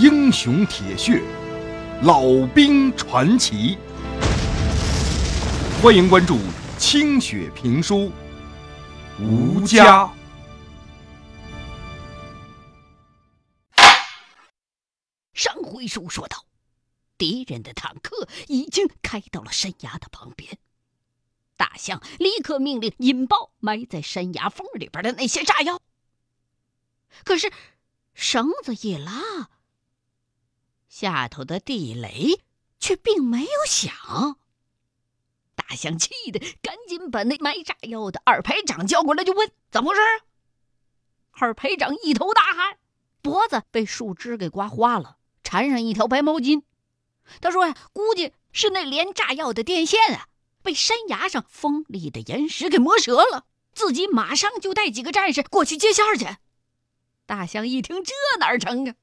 英雄铁血，老兵传奇。欢迎关注清雪评书《吴家》。上回书说到，敌人的坦克已经开到了山崖的旁边，大象立刻命令引爆埋在山崖缝里边的那些炸药。可是绳子一拉。下头的地雷却并没有响。大象气得赶紧把那埋炸药的二排长叫过来，就问怎么回事。二排长一头大汗，脖子被树枝给刮花了，缠上一条白毛巾。他说呀，估计是那连炸药的电线啊，被山崖上锋利的岩石给磨折了。自己马上就带几个战士过去接线去。大象一听，这哪成啊？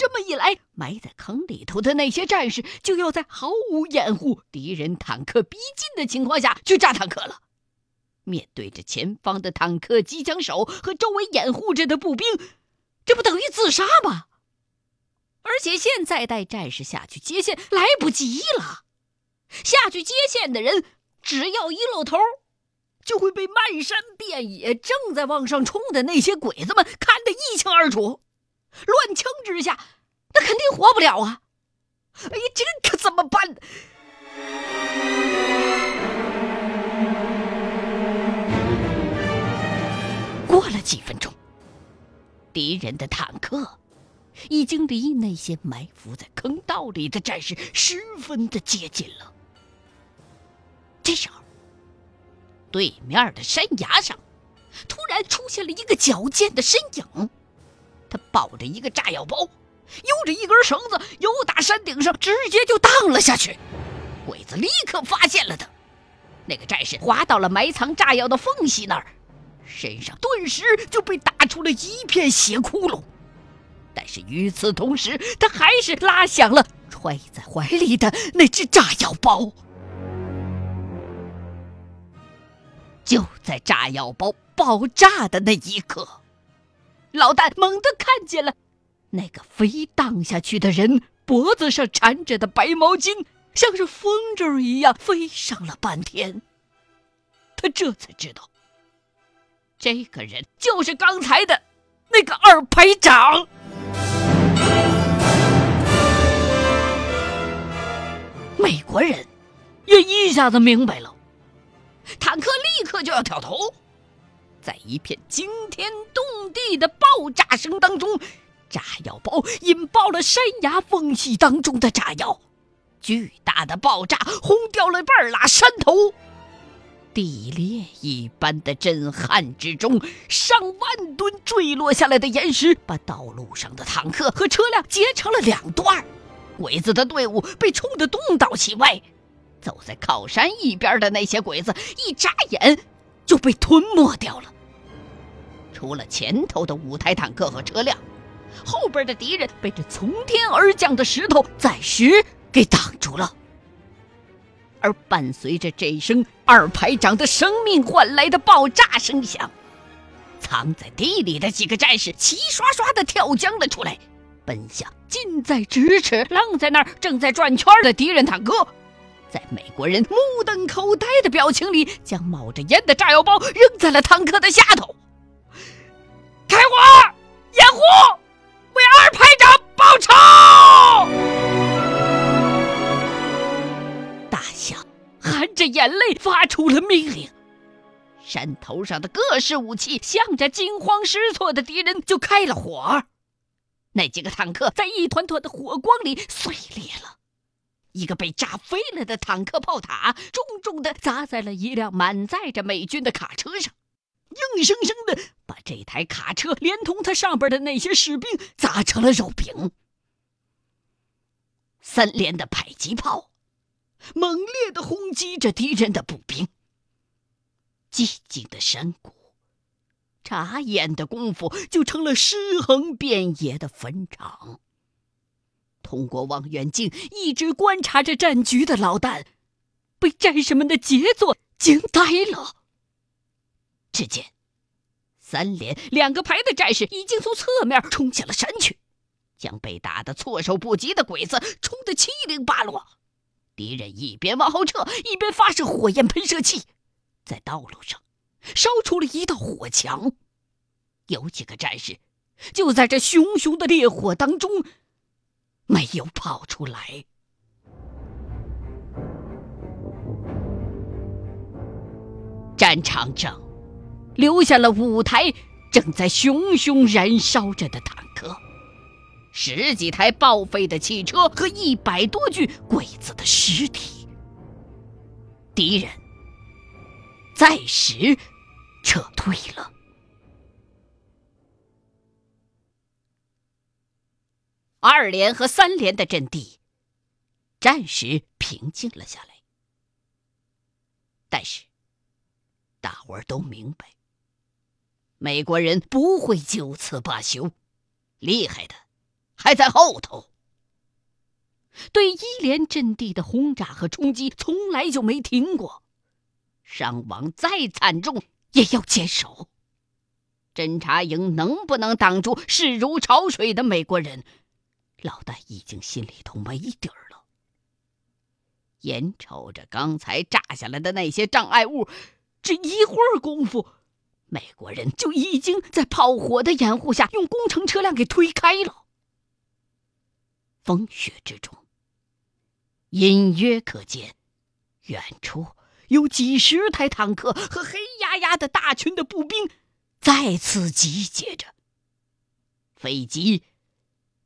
这么一来，埋在坑里头的那些战士就要在毫无掩护、敌人坦克逼近的情况下去炸坦克了。面对着前方的坦克机枪手和周围掩护着的步兵，这不等于自杀吗？而且现在带战士下去接线来不及了，下去接线的人只要一露头，就会被漫山遍野正在往上冲的那些鬼子们看得一清二楚。乱枪之下，那肯定活不了啊！哎呀，这可怎么办？过了几分钟，敌人的坦克已经离那些埋伏在坑道里的战士十分的接近了。这时候，对面的山崖上突然出现了一个矫健的身影。他抱着一个炸药包，悠着一根绳子，由打山顶上直接就荡了下去。鬼子立刻发现了他，那个战士滑到了埋藏炸药的缝隙那儿，身上顿时就被打出了一片血窟窿。但是与此同时，他还是拉响了揣在怀里的那只炸药包。就在炸药包爆炸的那一刻。老旦猛地看见了那个飞荡下去的人脖子上缠着的白毛巾，像是风筝一样飞上了半天。他这才知道，这个人就是刚才的那个二排长。美国人也一下子明白了，坦克立刻就要挑头。在一片惊天动地的爆炸声当中，炸药包引爆了山崖缝隙当中的炸药，巨大的爆炸轰掉了半拉山头。地裂一般的震撼之中，上万吨坠落下来的岩石把道路上的坦克和车辆截成了两段，鬼子的队伍被冲得东倒西歪。走在靠山一边的那些鬼子，一眨眼。就被吞没掉了。除了前头的五台坦克和车辆，后边的敌人被这从天而降的石头暂时给挡住了。而伴随着这声二排长的生命换来的爆炸声响，藏在地里的几个战士齐刷刷的跳江了出来，奔向近在咫尺、愣在那儿正在转圈的敌人坦克。在美国人目瞪口呆的表情里，将冒着烟的炸药包扔在了坦克的下头。开火，掩护，为二排长报仇！大象含着眼泪发出了命令。山头上的各式武器向着惊慌失措的敌人就开了火。那几个坦克在一团团的火光里碎裂了。一个被炸飞了的坦克炮塔，重重的砸在了一辆满载着美军的卡车上，硬生生的把这台卡车连同它上边的那些士兵砸成了肉饼。三连的迫击炮猛烈的轰击着敌人的步兵，寂静的山谷，眨眼的功夫就成了尸横遍野的坟场。通过望远镜一直观察着战局的老旦，被战士们的杰作惊呆了。只见三连两个排的战士已经从侧面冲下了山去，将被打得措手不及的鬼子冲得七零八落。敌人一边往后撤，一边发射火焰喷射器，在道路上烧出了一道火墙。有几个战士就在这熊熊的烈火当中没有跑出来。战场上留下了五台正在熊熊燃烧着的坦克。十几台报废的汽车和一百多具鬼子的尸体，敌人暂时撤退了。二连和三连的阵地暂时平静了下来，但是大伙儿都明白，美国人不会就此罢休，厉害的。还在后头。对一连阵地的轰炸和冲击从来就没停过，伤亡再惨重也要坚守。侦察营能不能挡住势如潮水的美国人？老戴已经心里头没底儿了。眼瞅着刚才炸下来的那些障碍物，只一会儿功夫，美国人就已经在炮火的掩护下用工程车辆给推开了。风雪之中，隐约可见，远处有几十台坦克和黑压压的大群的步兵再次集结着。飞机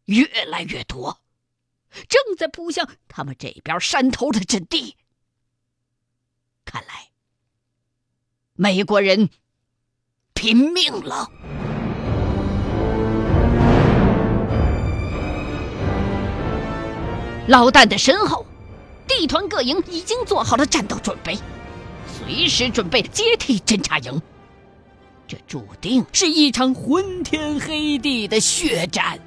越来越多，正在扑向他们这边山头的阵地。看来，美国人拼命了。老旦的身后，地团各营已经做好了战斗准备，随时准备接替侦察营。这注定是一场昏天黑地的血战。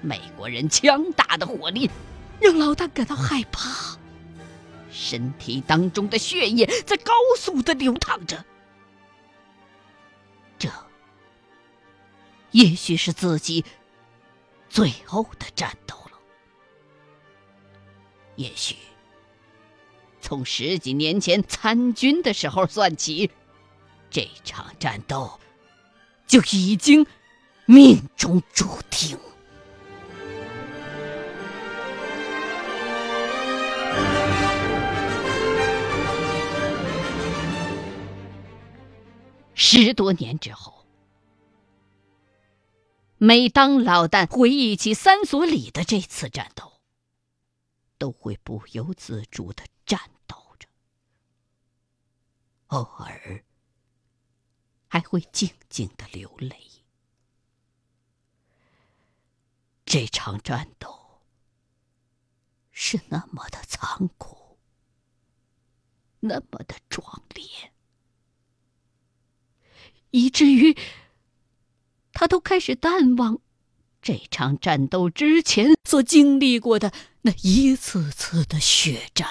美国人强大的火力让老大感到害怕，身体当中的血液在高速的流淌着。这，也许是自己最后的战斗了。也许，从十几年前参军的时候算起，这场战斗就已经命中注定。十多年之后，每当老旦回忆起三所里的这次战斗，都会不由自主的颤抖着，偶尔还会静静的流泪。这场战斗是那么的残酷，那么的壮烈，以至于他都开始淡忘。这场战斗之前所经历过的那一次次的血战，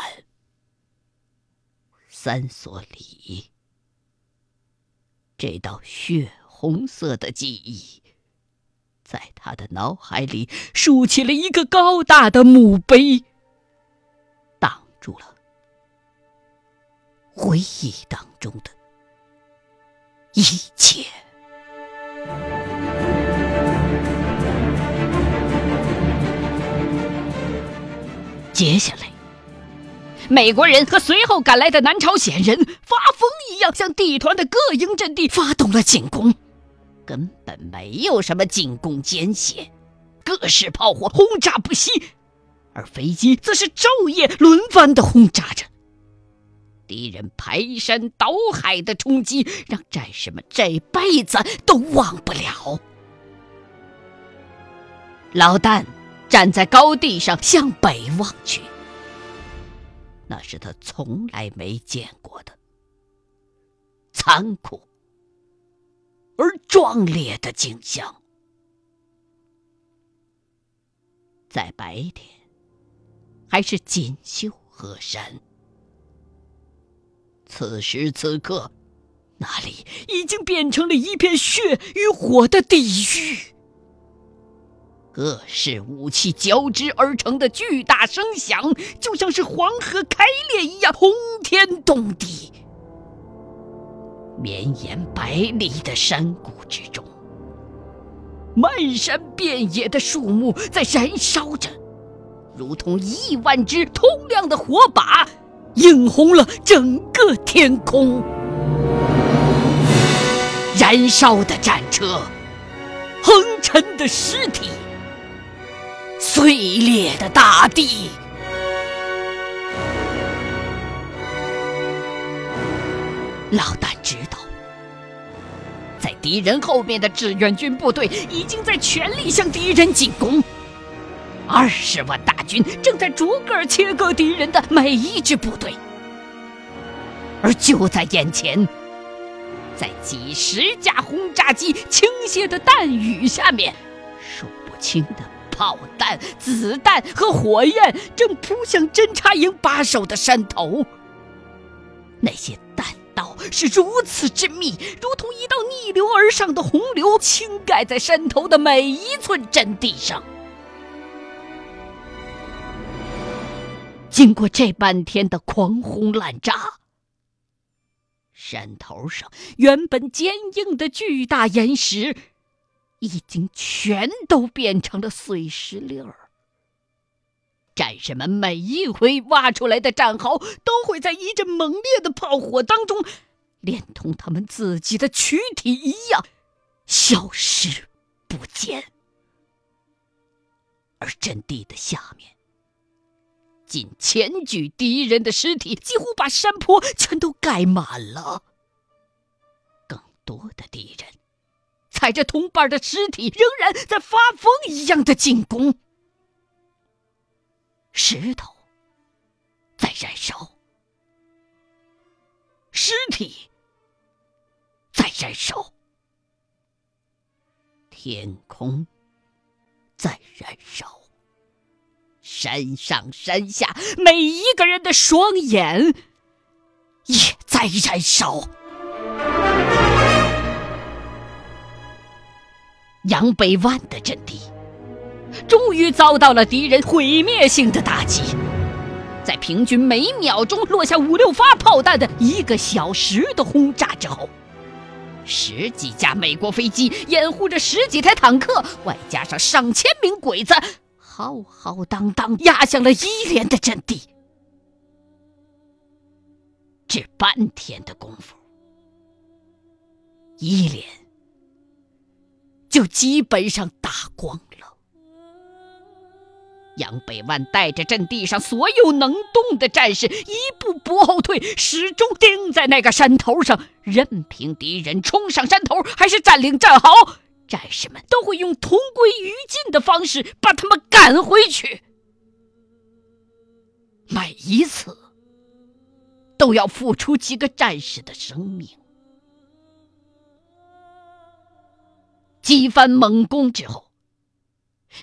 三所里，这道血红色的记忆，在他的脑海里竖起了一个高大的墓碑，挡住了回忆当中的一切。接下来，美国人和随后赶来的南朝鲜人发疯一样向地团的各营阵地发动了进攻，根本没有什么进攻间歇，各式炮火轰炸不息，而飞机则是昼夜轮番的轰炸着。敌人排山倒海的冲击，让战士们这辈子都忘不了。老旦。站在高地上向北望去，那是他从来没见过的残酷而壮烈的景象。在白天，还是锦绣河山；此时此刻，那里已经变成了一片血与火的地狱。各式武器交织而成的巨大声响，就像是黄河开裂一样，轰天动地。绵延百里的山谷之中，漫山遍野的树木在燃烧着，如同亿万只通亮的火把，映红了整个天空。燃烧的战车，横沉的尸体。碎裂的大地，老旦知道，在敌人后面的志愿军部队已经在全力向敌人进攻，二十万大军正在逐个切割敌人的每一支部队，而就在眼前，在几十架轰炸机倾泻的弹雨下面，数不清的。炮弹、子弹和火焰正扑向侦察营把守的山头。那些弹道是如此之密，如同一道逆流而上的洪流，倾盖在山头的每一寸阵地上。经过这半天的狂轰滥炸，山头上原本坚硬的巨大岩石。已经全都变成了碎石粒儿。战士们每一回挖出来的战壕，都会在一阵猛烈的炮火当中，连同他们自己的躯体一样，消失不见。而阵地的下面，近千具敌人的尸体几乎把山坡全都盖满了。更多的敌人。踩着同伴的尸体，仍然在发疯一样的进攻。石头在燃烧，尸体在燃烧，天空在燃烧，山上山下每一个人的双眼也在燃烧。杨北湾的阵地终于遭到了敌人毁灭性的打击，在平均每秒钟落下五六发炮弹的一个小时的轰炸之后，十几架美国飞机掩护着十几台坦克，外加上上千名鬼子，浩浩荡荡压向了一连的阵地。只半天的功夫，一连。就基本上打光了。杨百万带着阵地上所有能动的战士，一步不后退，始终盯在那个山头上，任凭敌人冲上山头，还是占领战壕，战士们都会用同归于尽的方式把他们赶回去。每一次都要付出几个战士的生命。几番猛攻之后，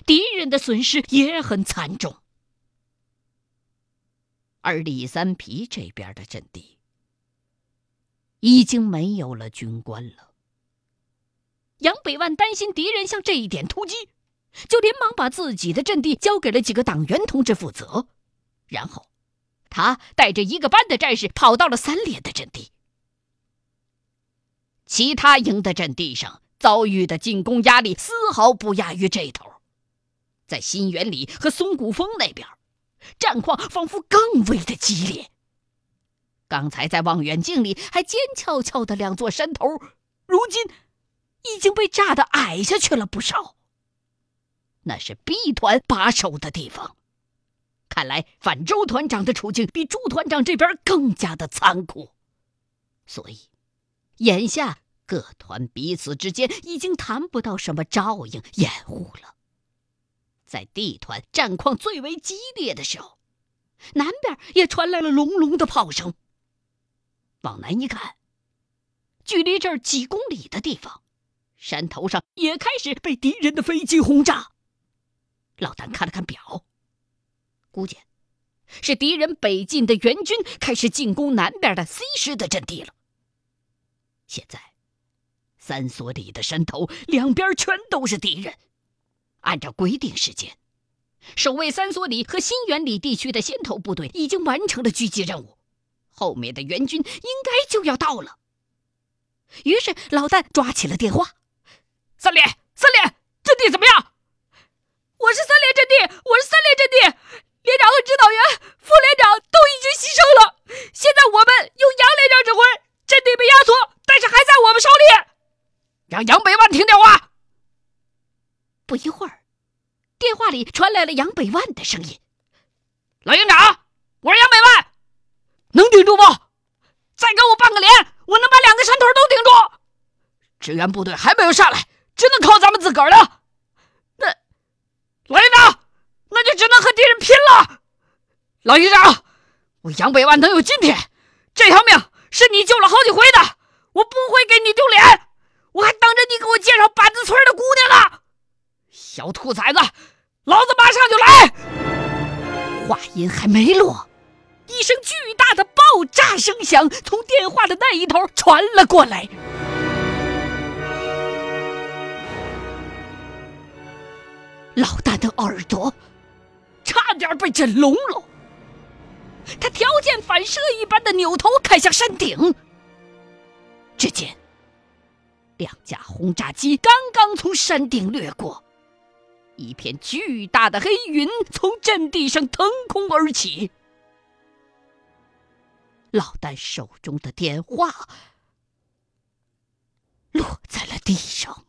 敌人的损失也很惨重。而李三皮这边的阵地已经没有了军官了。杨百万担心敌人向这一点突击，就连忙把自己的阵地交给了几个党员同志负责，然后他带着一个班的战士跑到了三连的阵地。其他营的阵地上。遭遇的进攻压力丝毫不亚于这头，在新源里和松骨峰那边，战况仿佛更为的激烈。刚才在望远镜里还尖翘翘的两座山头，如今已经被炸得矮下去了不少。那是 B 团把守的地方，看来反周团长的处境比朱团长这边更加的残酷，所以眼下。各团彼此之间已经谈不到什么照应掩护了。在 D 团战况最为激烈的时候，南边也传来了隆隆的炮声。往南一看，距离这儿几公里的地方，山头上也开始被敌人的飞机轰炸。老谭看了看表，估计是敌人北进的援军开始进攻南边的 C 师的阵地了。现在。三所里的山头两边全都是敌人，按照规定时间，守卫三所里和新源里地区的先头部队已经完成了狙击任务，后面的援军应该就要到了。于是老旦抓起了电话：“三连，三连，阵地怎么样？我是三连阵地，我是三连阵地。连长和指导员、副连长都已经牺牲了，现在我们由杨连长指挥，阵地被压缩，但是还在我们手里。让杨百万听电话。”不一会儿，电话里传来了杨百万的声音：“老营长，我是杨百万，能顶住不？再给我半个连，我能把两个山头都顶住。支援部队还没有上来，只能靠咱们自个儿了。那，老营长，那就只能和敌人拼了。老营长，我杨百万能有今天，这条命是你救了好几回的，我不会给你丢脸。我还等着你给我介绍板子村的姑娘呢。”小兔崽子，老子马上就来！话音还没落，一声巨大的爆炸声响从电话的那一头传了过来。的耳朵差点被震聋了，他条件反射一般的扭头看向山顶，只见两架轰炸机刚刚从山顶掠过。一片巨大的黑云从阵地上腾空而起，老旦手中的电话落在了地上。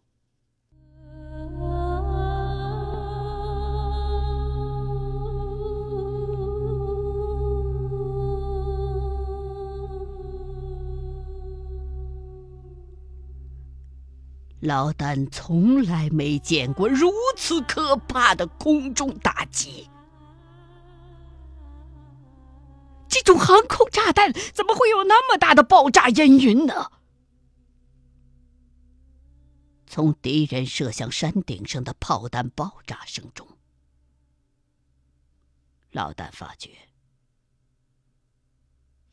老旦从来没见过如此可怕的空中打击，这种航空炸弹怎么会有那么大的爆炸烟云呢？从敌人射向山顶上的炮弹爆炸声中，老旦发觉，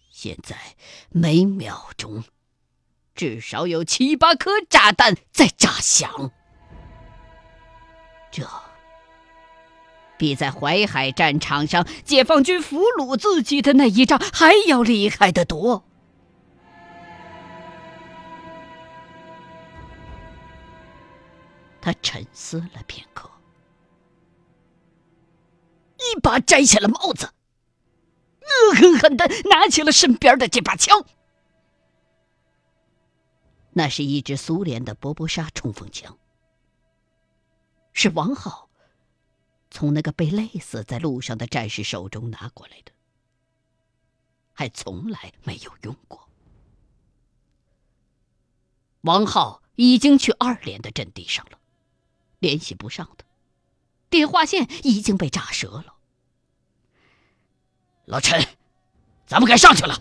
现在每秒钟。至少有七八颗炸弹在炸响，这比在淮海战场上解放军俘虏自己的那一仗还要厉害得多。他沉思了片刻，一把摘下了帽子，恶狠狠的拿起了身边的这把枪。那是一支苏联的波波沙冲锋枪，是王浩从那个被累死在路上的战士手中拿过来的，还从来没有用过。王浩已经去二连的阵地上了，联系不上他，电话线已经被炸折了。老陈，咱们该上去了。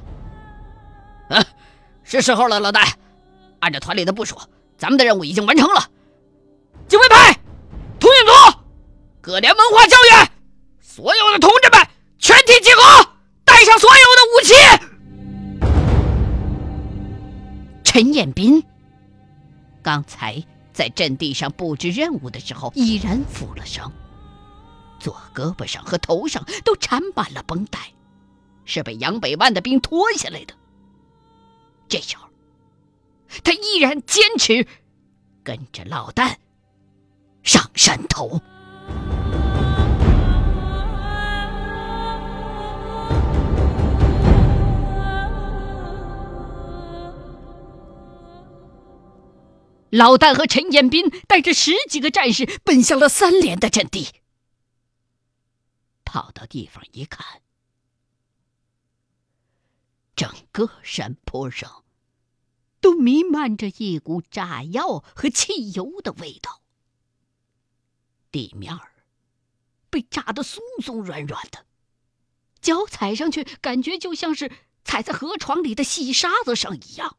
嗯，是时候了，老大。按照团里的部署，咱们的任务已经完成了。警卫排、通讯组、各连文化教育，所有的同志们全体集合，带上所有的武器。陈彦斌刚才在阵地上布置任务的时候，已然负了伤，左胳膊上和头上都缠满了绷带，是被杨百万的兵拖下来的。这时候。他依然坚持跟着老旦上山头。老旦和陈彦斌带着十几个战士奔向了三连的阵地。跑到地方一看，整个山坡上。都弥漫着一股炸药和汽油的味道，地面儿被炸得松松软软的，脚踩上去感觉就像是踩在河床里的细沙子上一样。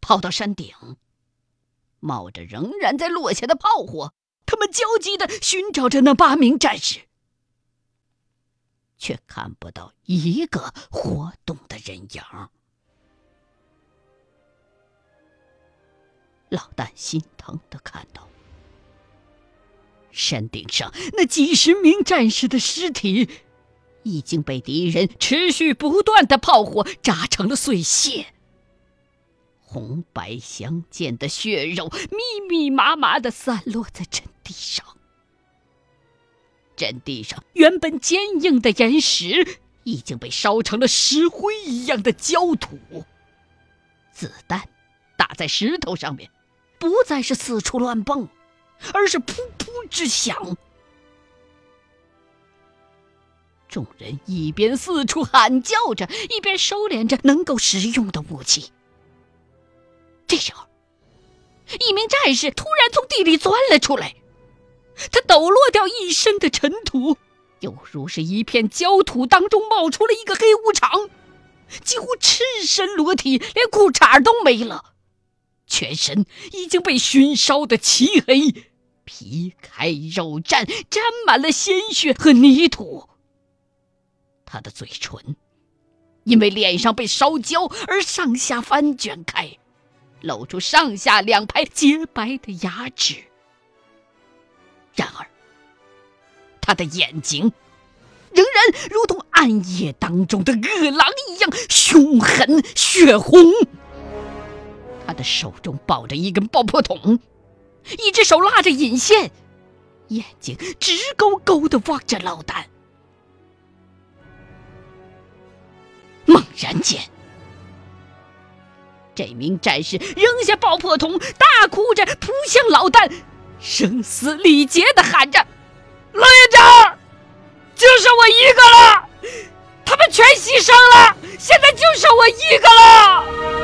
跑到山顶，冒着仍然在落下的炮火，他们焦急的寻找着那八名战士，却看不到一个活动的人影。老旦心疼的看到，山顶上那几十名战士的尸体已经被敌人持续不断的炮火炸成了碎屑，红白相间的血肉密密麻麻的散落在阵地上。阵地上原本坚硬的岩石已经被烧成了石灰一样的焦土，子弹打在石头上面，不再是四处乱蹦，而是噗噗直响。众人一边四处喊叫着，一边收敛着能够使用的武器。这时候，一名战士突然从地里钻了出来。他抖落掉一身的尘土，犹如是一片焦土当中冒出了一个黑无常，几乎赤身裸体，连裤衩都没了，全身已经被熏烧的漆黑，皮开肉绽，沾满了鲜血和泥土。他的嘴唇因为脸上被烧焦而上下翻卷开，露出上下两排洁白的牙齿。然而，他的眼睛仍然如同暗夜当中的恶狼一样凶狠血红。的手中抱着一根爆破筒，一只手拉着引线，眼睛直勾勾的望着老旦。猛然间，这名战士扔下爆破筒，大哭着扑向老旦。声嘶力竭的喊着：“老院长，就剩我一个了，他们全牺牲了，现在就剩我一个了。”